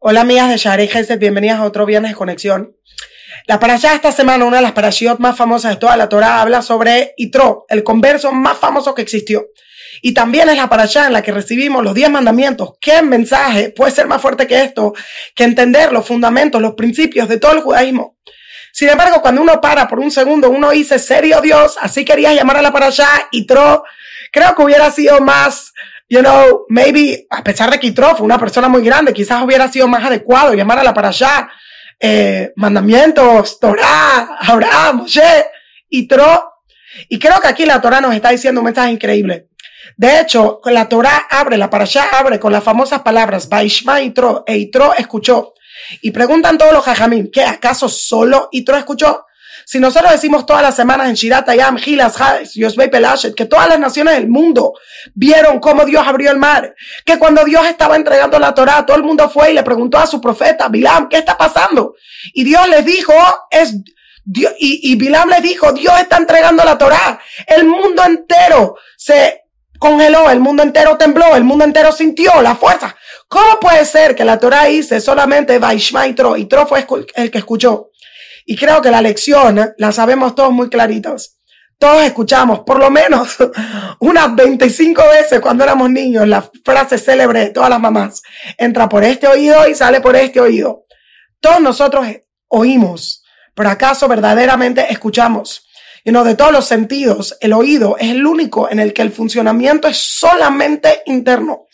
Hola amigas de Shari Gesed, bienvenidas a otro Viernes de Conexión. La parashá esta semana, una de las parashiot más famosas de toda la Torah, habla sobre Itro, el converso más famoso que existió. Y también es la parashá en la que recibimos los diez mandamientos. ¿Qué mensaje puede ser más fuerte que esto? Que entender los fundamentos, los principios de todo el judaísmo. Sin embargo, cuando uno para por un segundo, uno dice, serio Dios, así querías llamar a la parashá Itro, creo que hubiera sido más you know, maybe, a pesar de que Itro fue una persona muy grande, quizás hubiera sido más adecuado llamarla para allá, eh, mandamientos, Torah, Abraham, Moshe, Itro. Y creo que aquí la Torah nos está diciendo un mensaje increíble. De hecho, la Torah abre, la para allá abre con las famosas palabras, Baishma Itro, e Itro escuchó. Y preguntan todos los jajamim, ¿qué acaso solo Itro escuchó? Si nosotros decimos todas las semanas en Shirata, Yam, Gilas, Yosbei Pelashet, que todas las naciones del mundo vieron cómo Dios abrió el mar, que cuando Dios estaba entregando la Torah, todo el mundo fue y le preguntó a su profeta, Bilam, ¿qué está pasando? Y Dios les dijo, es Dios, y, Bilam les dijo, Dios está entregando la Torah. El mundo entero se congeló, el mundo entero tembló, el mundo entero sintió la fuerza. ¿Cómo puede ser que la Torah dice solamente Vaishma y Tro, y Tro fue el que escuchó? Y creo que la lección la sabemos todos muy claritos. Todos escuchamos por lo menos unas 25 veces cuando éramos niños la frase célebre de todas las mamás. Entra por este oído y sale por este oído. Todos nosotros oímos, pero acaso verdaderamente escuchamos. Y no de todos los sentidos, el oído es el único en el que el funcionamiento es solamente interno.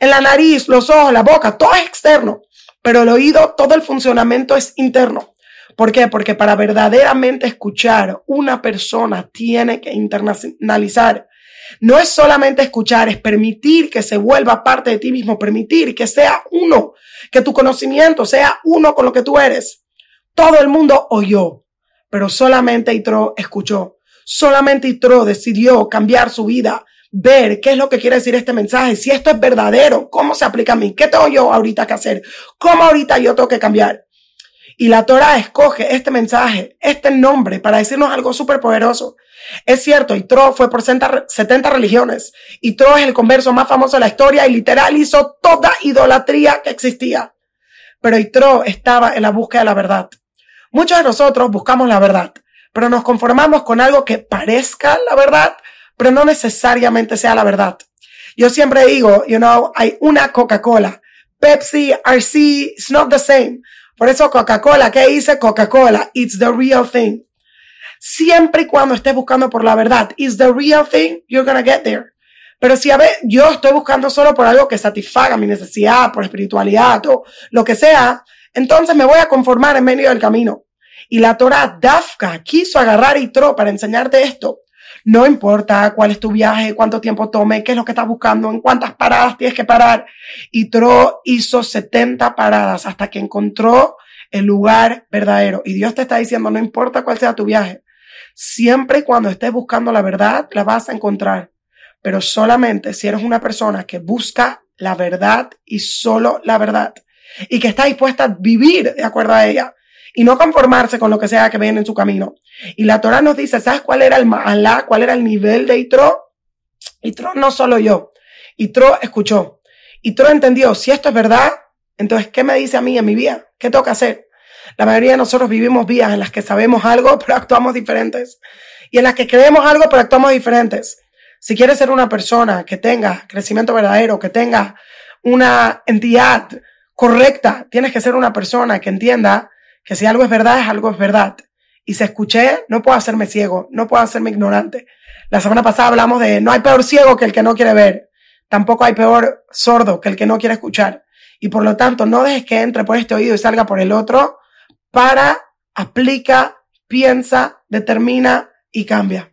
En la nariz, los ojos, la boca, todo es externo, pero el oído, todo el funcionamiento es interno. ¿Por qué? Porque para verdaderamente escuchar, una persona tiene que internacionalizar. No es solamente escuchar, es permitir que se vuelva parte de ti mismo, permitir que sea uno, que tu conocimiento sea uno con lo que tú eres. Todo el mundo oyó, pero solamente Itro escuchó. Solamente Itro decidió cambiar su vida, ver qué es lo que quiere decir este mensaje, si esto es verdadero, cómo se aplica a mí, qué tengo yo ahorita que hacer, cómo ahorita yo tengo que cambiar. Y la Torah escoge este mensaje, este nombre, para decirnos algo súper poderoso. Es cierto, Itro fue por 70 religiones. Itro es el converso más famoso de la historia y literal hizo toda idolatría que existía. Pero Itro estaba en la búsqueda de la verdad. Muchos de nosotros buscamos la verdad, pero nos conformamos con algo que parezca la verdad, pero no necesariamente sea la verdad. Yo siempre digo, you know, hay una Coca-Cola. Pepsi, RC, it's not the same. Por eso Coca-Cola, ¿qué dice Coca-Cola? It's the real thing. Siempre y cuando estés buscando por la verdad, it's the real thing, you're gonna get there. Pero si a ver, yo estoy buscando solo por algo que satisfaga mi necesidad, por espiritualidad o lo que sea, entonces me voy a conformar en medio del camino. Y la Torah Dafka quiso agarrar y Itro para enseñarte esto. No importa cuál es tu viaje, cuánto tiempo tome, qué es lo que estás buscando, en cuántas paradas tienes que parar. Y Tro hizo 70 paradas hasta que encontró el lugar verdadero. Y Dios te está diciendo, no importa cuál sea tu viaje, siempre y cuando estés buscando la verdad, la vas a encontrar. Pero solamente si eres una persona que busca la verdad y solo la verdad. Y que está dispuesta a vivir de acuerdo a ella y no conformarse con lo que sea que ven en su camino. Y la Torah nos dice, ¿sabes cuál era el Ma'alá? ¿Cuál era el nivel de Itro? Itro no solo yo. Itro escuchó. Itro entendió, si esto es verdad, entonces, ¿qué me dice a mí en mi vida? ¿Qué tengo que hacer? La mayoría de nosotros vivimos vidas en las que sabemos algo, pero actuamos diferentes. Y en las que creemos algo, pero actuamos diferentes. Si quieres ser una persona que tenga crecimiento verdadero, que tenga una entidad correcta, tienes que ser una persona que entienda que si algo es verdad, es algo es verdad. Y si escuché, no puedo hacerme ciego, no puedo hacerme ignorante. La semana pasada hablamos de no hay peor ciego que el que no quiere ver. Tampoco hay peor sordo que el que no quiere escuchar. Y por lo tanto, no dejes que entre por este oído y salga por el otro. Para, aplica, piensa, determina y cambia.